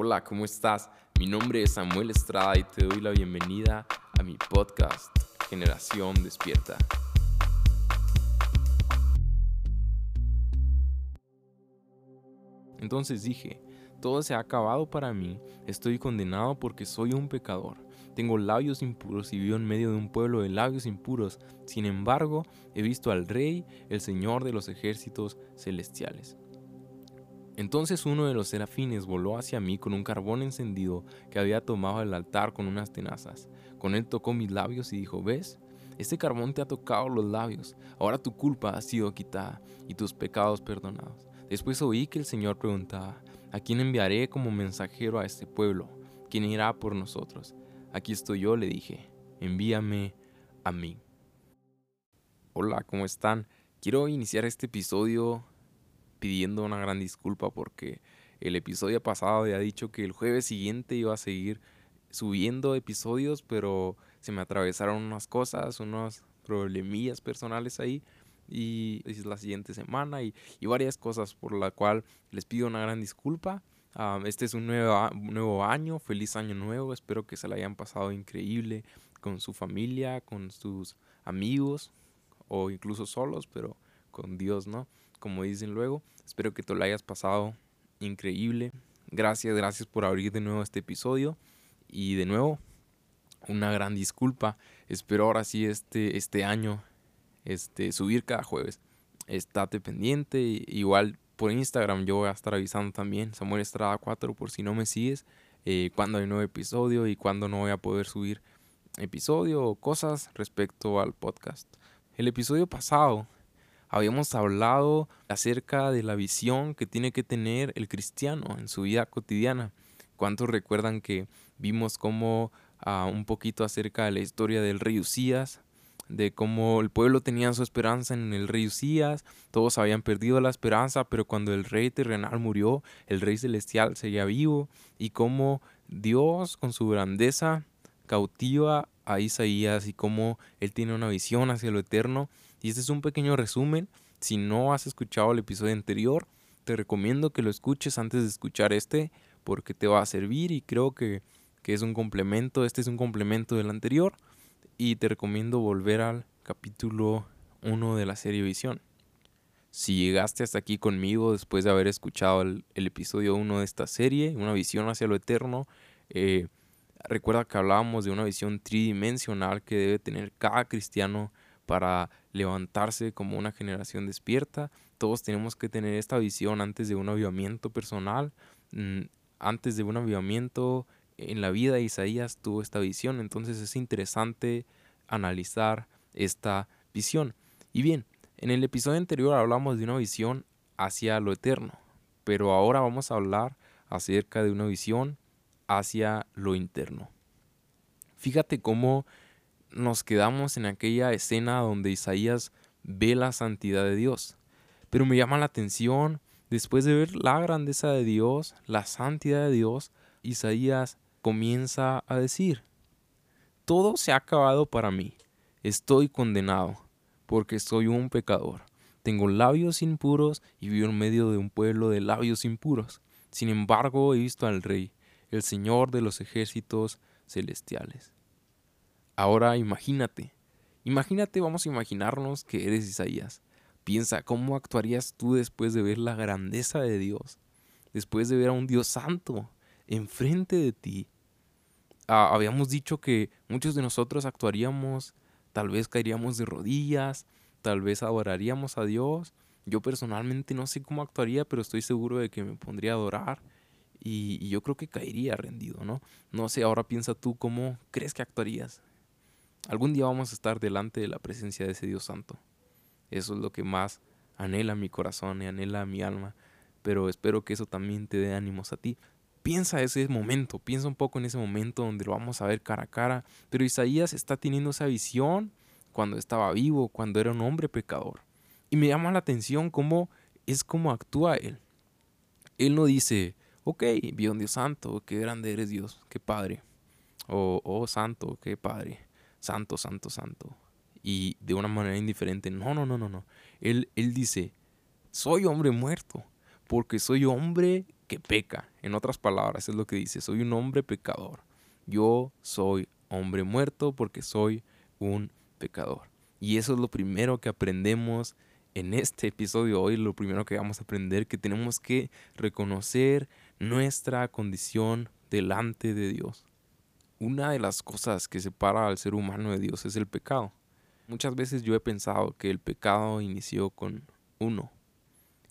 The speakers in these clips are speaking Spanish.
Hola, ¿cómo estás? Mi nombre es Samuel Estrada y te doy la bienvenida a mi podcast Generación Despierta. Entonces dije, todo se ha acabado para mí, estoy condenado porque soy un pecador. Tengo labios impuros y vivo en medio de un pueblo de labios impuros. Sin embargo, he visto al Rey, el Señor de los ejércitos celestiales. Entonces uno de los serafines voló hacia mí con un carbón encendido que había tomado del altar con unas tenazas. Con él tocó mis labios y dijo, ¿ves? Este carbón te ha tocado los labios, ahora tu culpa ha sido quitada y tus pecados perdonados. Después oí que el Señor preguntaba, ¿a quién enviaré como mensajero a este pueblo? ¿Quién irá por nosotros? Aquí estoy yo, le dije, envíame a mí. Hola, ¿cómo están? Quiero iniciar este episodio pidiendo una gran disculpa porque el episodio pasado había dicho que el jueves siguiente iba a seguir subiendo episodios, pero se me atravesaron unas cosas, unos problemillas personales ahí y es la siguiente semana y, varias cosas por la cual les pido una gran disculpa. este es un nuevo, nuevo año, feliz año nuevo, espero que se la hayan pasado increíble con su familia, con sus amigos o incluso solos, pero con Dios, ¿no? Como dicen luego. Espero que te lo hayas pasado increíble. Gracias, gracias por abrir de nuevo este episodio. Y de nuevo, una gran disculpa. Espero ahora sí este, este año este, subir cada jueves. Estate pendiente. Igual por Instagram yo voy a estar avisando también. Samuel Estrada 4 por si no me sigues. Eh, cuando hay nuevo episodio y cuando no voy a poder subir episodio o cosas respecto al podcast. El episodio pasado habíamos hablado acerca de la visión que tiene que tener el cristiano en su vida cotidiana. ¿Cuántos recuerdan que vimos como ah, un poquito acerca de la historia del rey Usías, de cómo el pueblo tenía su esperanza en el rey Usías, todos habían perdido la esperanza, pero cuando el rey terrenal murió, el rey celestial seguía vivo, y cómo Dios con su grandeza cautiva a Isaías y cómo él tiene una visión hacia lo eterno y este es un pequeño resumen. Si no has escuchado el episodio anterior, te recomiendo que lo escuches antes de escuchar este porque te va a servir y creo que, es un complemento. Este es un complemento del anterior y te recomiendo volver al capítulo 1 de la serie Visión. Si llegaste hasta aquí conmigo después de haber escuchado el, episodio 1 de esta serie, una visión hacia lo eterno, eh, recuerda que hablábamos de una visión tridimensional que debe tener cada cristiano para levantarse como una generación despierta. Todos tenemos que tener esta visión antes de un avivamiento personal. Mm, antes de un avivamiento en la vida Isaías tuvo esta visión. Entonces es interesante analizar esta visión. Y bien, en el episodio anterior hablamos de una visión hacia lo eterno. Pero ahora vamos a hablar acerca de una visión hacia lo interno. Fíjate cómo nos quedamos en aquella escena donde Isaías ve la santidad de Dios. Pero me llama la atención, después de ver la grandeza de Dios, la santidad de Dios, Isaías comienza a decir, todo se ha acabado para mí, estoy condenado, porque soy un pecador. Tengo labios impuros y vivo en medio de un pueblo de labios impuros. Sin embargo, he visto al Rey, el Señor de los ejércitos celestiales. Ahora imagínate, imagínate, vamos a imaginarnos que eres Isaías. Piensa cómo actuarías tú después de ver la grandeza de Dios, después de ver a un Dios santo enfrente de ti. Ah, habíamos dicho que muchos de nosotros actuaríamos, tal vez caeríamos de rodillas, tal vez adoraríamos a Dios. Yo personalmente no sé cómo actuaría, pero estoy seguro de que me pondría a adorar y, y yo creo que caería rendido, ¿no? No sé, ahora piensa tú cómo crees que actuarías. Algún día vamos a estar delante de la presencia de ese Dios Santo. Eso es lo que más anhela mi corazón y anhela mi alma. Pero espero que eso también te dé ánimos a ti. Piensa ese momento, piensa un poco en ese momento donde lo vamos a ver cara a cara. Pero Isaías está teniendo esa visión cuando estaba vivo, cuando era un hombre pecador. Y me llama la atención cómo es como actúa él. Él no dice, ok, vi un Dios santo, qué grande eres Dios, qué padre. O, oh santo, qué padre santo, santo, santo. Y de una manera indiferente, no, no, no, no, no. Él, él dice, soy hombre muerto, porque soy hombre que peca. En otras palabras, es lo que dice, soy un hombre pecador. Yo soy hombre muerto porque soy un pecador. Y eso es lo primero que aprendemos en este episodio hoy, lo primero que vamos a aprender, que tenemos que reconocer nuestra condición delante de Dios. Una de las cosas que separa al ser humano de Dios es el pecado. Muchas veces yo he pensado que el pecado inició con uno,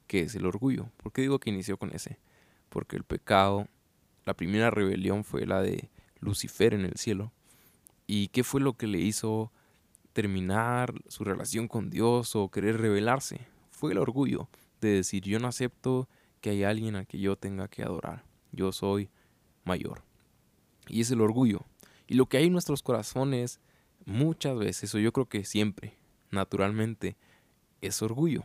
que es el orgullo. ¿Por qué digo que inició con ese? Porque el pecado, la primera rebelión fue la de Lucifer en el cielo. ¿Y qué fue lo que le hizo terminar su relación con Dios o querer rebelarse? Fue el orgullo de decir yo no acepto que hay alguien a que yo tenga que adorar. Yo soy mayor. Y es el orgullo. Y lo que hay en nuestros corazones muchas veces, o yo creo que siempre, naturalmente, es orgullo.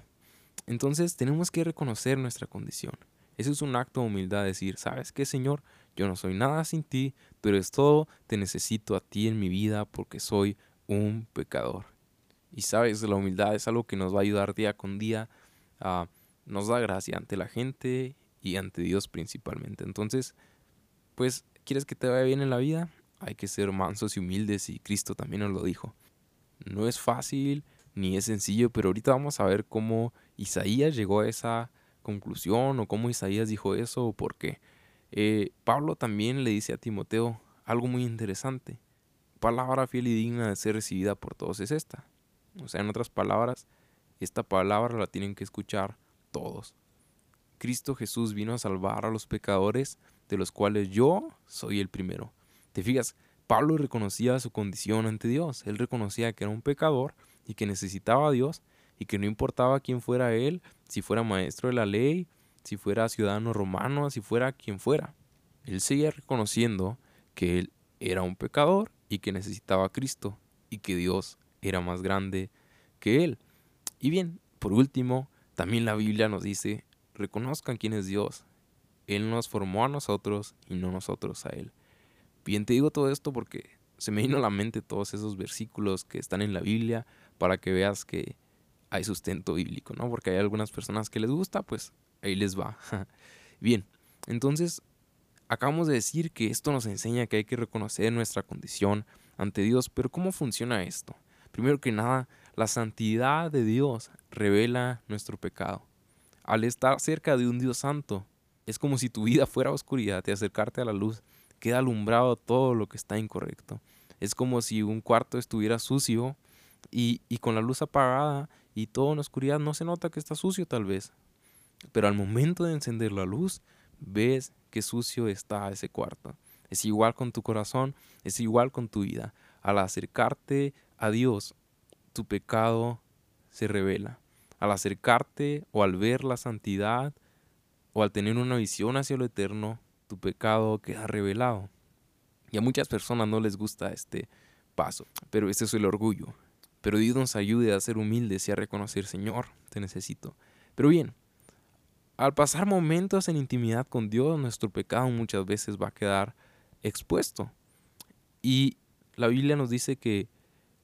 Entonces tenemos que reconocer nuestra condición. Eso es un acto de humildad, decir, ¿sabes qué, Señor? Yo no soy nada sin ti, pero es todo, te necesito a ti en mi vida porque soy un pecador. Y sabes, la humildad es algo que nos va a ayudar día con día, nos da gracia ante la gente y ante Dios principalmente. Entonces, pues, ¿quieres que te vaya bien en la vida? Hay que ser mansos y humildes y Cristo también nos lo dijo. No es fácil ni es sencillo, pero ahorita vamos a ver cómo Isaías llegó a esa conclusión o cómo Isaías dijo eso o por qué. Eh, Pablo también le dice a Timoteo algo muy interesante. Palabra fiel y digna de ser recibida por todos es esta. O sea, en otras palabras, esta palabra la tienen que escuchar todos. Cristo Jesús vino a salvar a los pecadores, de los cuales yo soy el primero. Te fijas, Pablo reconocía su condición ante Dios. Él reconocía que era un pecador y que necesitaba a Dios y que no importaba quién fuera él, si fuera maestro de la ley, si fuera ciudadano romano, si fuera quien fuera. Él seguía reconociendo que él era un pecador y que necesitaba a Cristo y que Dios era más grande que él. Y bien, por último, también la Biblia nos dice, reconozcan quién es Dios. Él nos formó a nosotros y no nosotros a Él. Bien, te digo todo esto porque se me vino a la mente todos esos versículos que están en la Biblia para que veas que hay sustento bíblico, ¿no? Porque hay algunas personas que les gusta, pues ahí les va. Bien, entonces acabamos de decir que esto nos enseña que hay que reconocer nuestra condición ante Dios, pero ¿cómo funciona esto? Primero que nada, la santidad de Dios revela nuestro pecado. Al estar cerca de un Dios santo, es como si tu vida fuera oscuridad y acercarte a la luz queda alumbrado todo lo que está incorrecto. Es como si un cuarto estuviera sucio y, y con la luz apagada y todo en oscuridad no se nota que está sucio tal vez. Pero al momento de encender la luz, ves que sucio está ese cuarto. Es igual con tu corazón, es igual con tu vida. Al acercarte a Dios, tu pecado se revela. Al acercarte o al ver la santidad o al tener una visión hacia lo eterno, tu pecado queda revelado. Y a muchas personas no les gusta este paso, pero ese es el orgullo. Pero Dios nos ayude a ser humildes y a reconocer, Señor, te necesito. Pero bien, al pasar momentos en intimidad con Dios, nuestro pecado muchas veces va a quedar expuesto. Y la Biblia nos dice que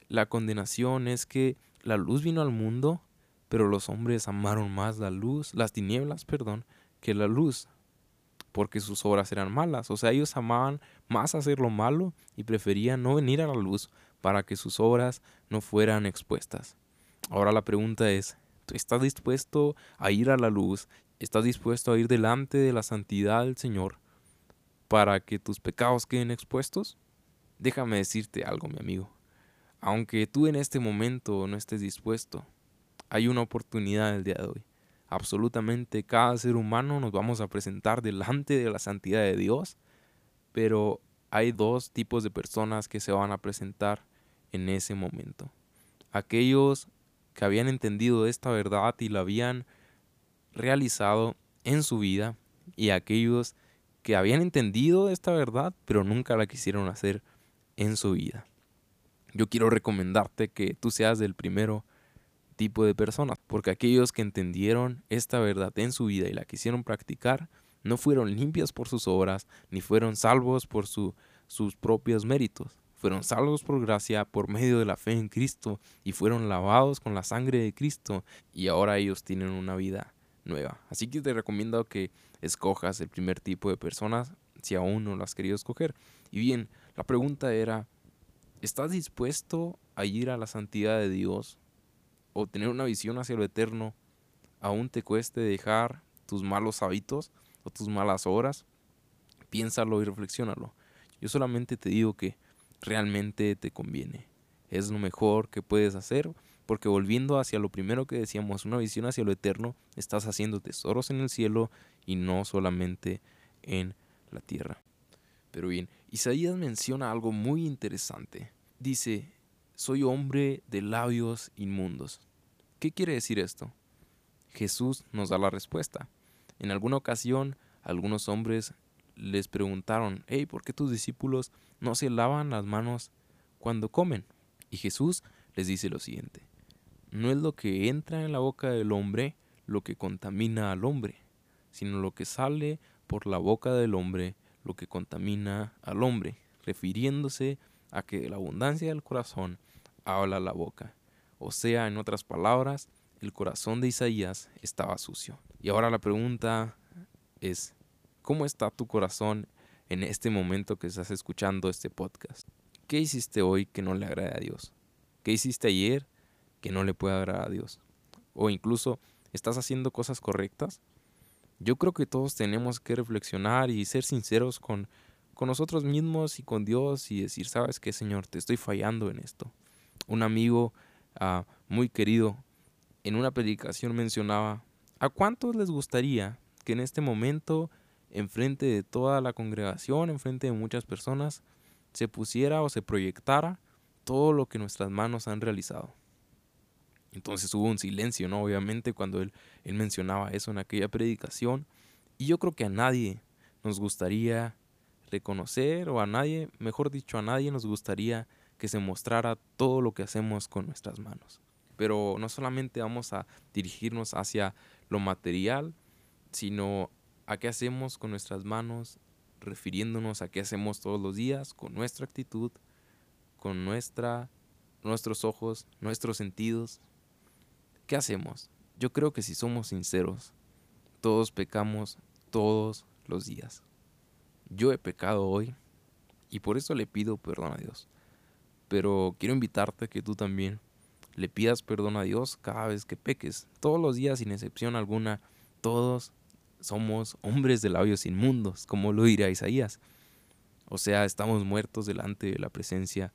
la condenación es que la luz vino al mundo, pero los hombres amaron más la luz, las tinieblas, perdón, que la luz, porque sus obras eran malas. O sea, ellos amaban más hacer lo malo y preferían no venir a la luz para que sus obras no fueran expuestas. Ahora la pregunta es, ¿tú estás dispuesto a ir a la luz? ¿Estás dispuesto a ir delante de la santidad del Señor para que tus pecados queden expuestos? Déjame decirte algo, mi amigo. Aunque tú en este momento no estés dispuesto, hay una oportunidad el día de hoy. Absolutamente cada ser humano nos vamos a presentar delante de la santidad de Dios, pero hay dos tipos de personas que se van a presentar en ese momento. Aquellos que habían entendido esta verdad y la habían realizado en su vida y aquellos que habían entendido esta verdad pero nunca la quisieron hacer en su vida. Yo quiero recomendarte que tú seas del primero tipo de personas, porque aquellos que entendieron esta verdad en su vida y la quisieron practicar, no fueron limpios por sus obras, ni fueron salvos por sus propios méritos. Fueron salvos por gracia por medio de la fe en Cristo y fueron lavados con la sangre de Cristo y ahora ellos tienen una vida nueva. Así que te recomiendo que escojas el primer tipo de personas si aún no lo has querido escoger. Y bien, la pregunta era, ¿estás dispuesto a ir a la santidad de Dios o tener una visión hacia lo eterno, aún te cueste dejar tus malos hábitos o tus malas obras? Piénsalo y reflexiónalo. Yo solamente te digo que realmente te conviene. Es lo mejor que puedes hacer porque volviendo hacia lo primero que decíamos, una visión hacia lo eterno, estás haciendo tesoros en el cielo y no solamente en la tierra. Pero bien, Isaías menciona algo muy interesante. Dice, soy hombre de labios inmundos. ¿Qué quiere decir esto? Jesús nos da la respuesta. En alguna ocasión, algunos hombres les preguntaron, hey, ¿por qué tus discípulos no se lavan las manos cuando comen? Y Jesús les dice lo siguiente, no es lo que entra en la boca del hombre lo que contamina al hombre, sino lo que sale por la boca del hombre lo que contamina al hombre, refiriéndose a que la abundancia del corazón habla la boca. O sea, en otras palabras, el corazón de Isaías estaba sucio. Y ahora la pregunta es, ¿cómo está tu corazón en este momento que estás escuchando este podcast? ¿Qué hiciste hoy que no le agrade a Dios? ¿Qué hiciste ayer que no le puede agradar a Dios. O incluso, ¿estás haciendo cosas correctas? Yo creo que todos tenemos que reflexionar y ser sinceros con, con nosotros mismos y con Dios y decir, sabes qué, Señor, te estoy fallando en esto. Un amigo muy querido en una predicación mencionaba, ¿a cuántos les gustaría que en este momento, enfrente de toda la congregación, enfrente de muchas personas, se pusiera o se proyectara todo lo que nuestras manos han realizado? Entonces hubo un silencio, ¿no? Obviamente cuando él, él mencionaba eso en aquella predicación. Y yo creo que a nadie nos gustaría reconocer, o a nadie, mejor dicho, a nadie nos gustaría que se mostrara todo lo que hacemos con nuestras manos. Pero no solamente vamos a dirigirnos hacia lo material, sino a qué hacemos con nuestras manos, refiriéndonos a qué hacemos todos los días, con nuestra actitud, con nuestra, nuestros ojos, nuestros sentidos, ¿Qué hacemos? Yo creo que si somos sinceros, todos pecamos todos los días. Yo he pecado hoy y por eso le pido perdón a Dios. Pero quiero invitarte a que tú también le pidas perdón a Dios cada vez que peques. Todos los días, sin excepción alguna, todos somos hombres de labios inmundos, como lo dirá Isaías. O sea, estamos muertos delante de la presencia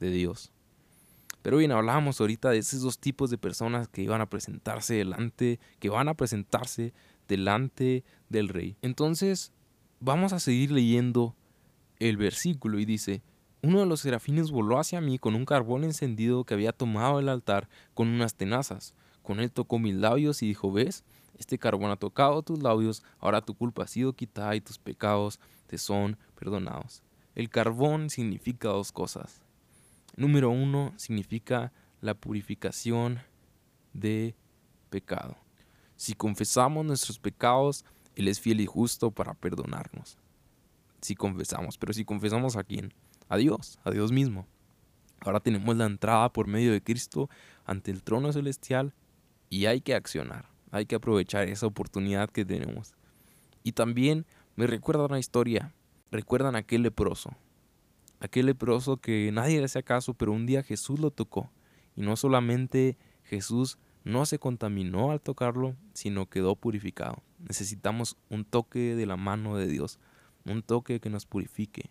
de Dios. Pero bien, hablábamos ahorita de esos dos tipos de personas que iban a presentarse delante, que van a presentarse delante del rey. Entonces, vamos a seguir leyendo el versículo y dice, uno de los serafines voló hacia mí con un carbón encendido que había tomado el altar con unas tenazas. Con él tocó mis labios y dijo, ¿ves? Este carbón ha tocado tus labios, ahora tu culpa ha sido quitada y tus pecados te son perdonados. El carbón significa dos cosas. Número uno significa la purificación de pecado. Si confesamos nuestros pecados, Él es fiel y justo para perdonarnos. Si confesamos, pero si confesamos a quién? A Dios, a Dios mismo. Ahora tenemos la entrada por medio de Cristo ante el trono celestial y hay que accionar, hay que aprovechar esa oportunidad que tenemos. Y también me recuerda una historia, recuerdan a aquel leproso, aquel leproso que nadie le hacía caso, pero un día Jesús lo tocó. Y no solamente Jesús no se contaminó al tocarlo, sino quedó purificado. Necesitamos un toque de la mano de Dios, un toque que nos purifique,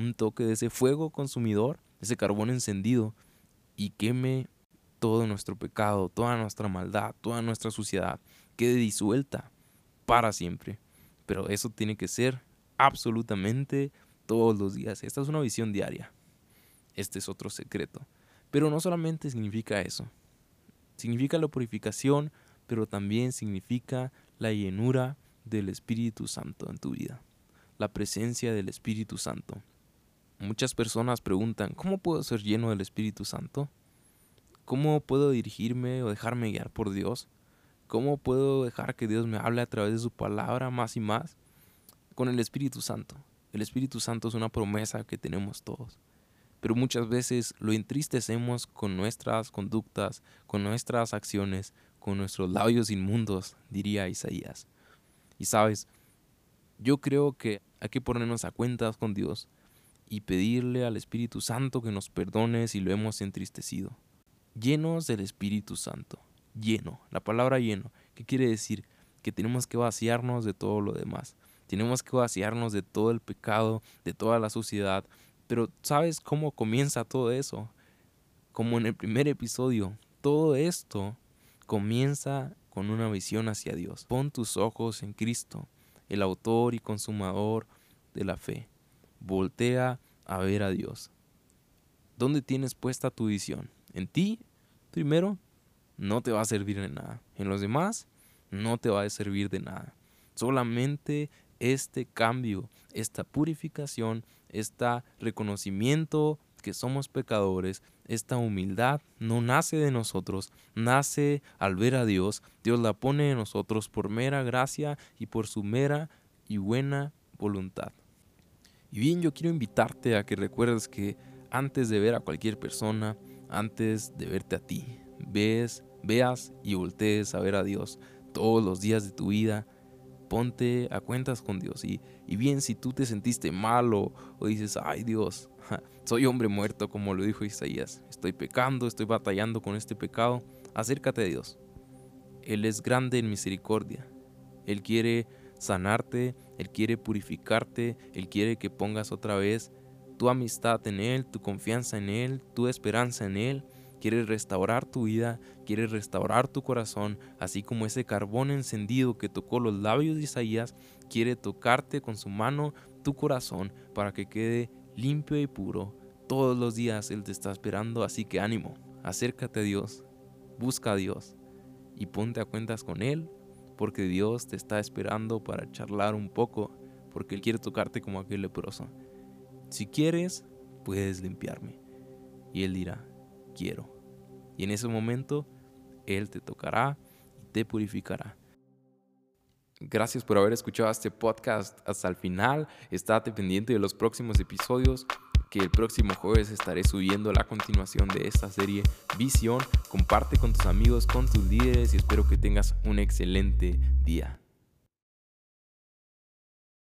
un toque de ese fuego consumidor, ese carbón encendido, y queme todo nuestro pecado, toda nuestra maldad, toda nuestra suciedad, quede disuelta para siempre. Pero eso tiene que ser absolutamente todos los días. Esta es una visión diaria. Este es otro secreto. Pero no solamente significa eso. Significa la purificación, pero también significa la llenura del Espíritu Santo en tu vida. La presencia del Espíritu Santo. Muchas personas preguntan, ¿cómo puedo ser lleno del Espíritu Santo? ¿Cómo puedo dirigirme o dejarme guiar por Dios? ¿Cómo puedo dejar que Dios me hable a través de su palabra más y más? Con el Espíritu Santo. El Espíritu Santo es una promesa que tenemos todos. Pero muchas veces lo entristecemos con nuestras conductas, con nuestras acciones, con nuestros labios inmundos, diría Isaías. Y sabes, Yo creo que hay que ponernos a cuentas con Dios y pedirle al Espíritu Santo que nos perdone si lo hemos entristecido. Llenos del Espíritu Santo. Lleno. La palabra lleno. ¿Qué quiere decir? Que tenemos que vaciarnos de todo lo demás. Tenemos que vaciarnos de todo el pecado, de toda la suciedad. Pero ¿sabes cómo comienza todo eso? Como en el primer episodio, todo esto comienza con una visión hacia Dios. Pon tus ojos en Cristo, el autor y consumador de la fe. Voltea a ver a Dios. ¿Dónde tienes puesta tu visión? ¿En ti? Primero, no te va a servir de nada. En los demás, no te va a servir de nada. Solamente este cambio, esta purificación, este reconocimiento que somos pecadores, esta humildad no nace de nosotros, nace al ver a Dios. Dios la pone en nosotros por mera gracia y por su mera y buena voluntad. Y bien, yo quiero invitarte a que recuerdes que antes de ver a cualquier persona, antes de verte a ti, ves, veas y voltees a ver a Dios todos los días de tu vida, ponte a cuentas con Dios. Y, y bien, si tú te sentiste malo o dices, ay Dios, soy hombre muerto, como lo dijo Isaías, estoy pecando, estoy batallando con este pecado, acércate a Dios. Él es grande en misericordia. Él quiere sanarte, Él quiere purificarte, Él quiere que pongas otra vez tu amistad en Él, tu confianza en Él, tu esperanza en Él. Quiere restaurar tu vida, quiere restaurar tu corazón, así como ese carbón encendido que tocó los labios de Isaías, quiere tocarte con su mano tu corazón para que quede limpio y puro. Todos los días Él te está esperando, así que ánimo, acércate a Dios, busca a Dios y ponte a cuentas con Él porque Dios te está esperando para charlar un poco, porque Él quiere tocarte como aquel leproso. Si quieres, puedes limpiarme. Y Él dirá, quiero. Y en ese momento, Él te tocará y te purificará. Gracias por haber escuchado este podcast hasta el final. Estate pendiente de los próximos episodios que el próximo jueves estaré subiendo la continuación de esta serie Visión. Comparte con tus amigos, con tus líderes y espero que tengas un excelente día.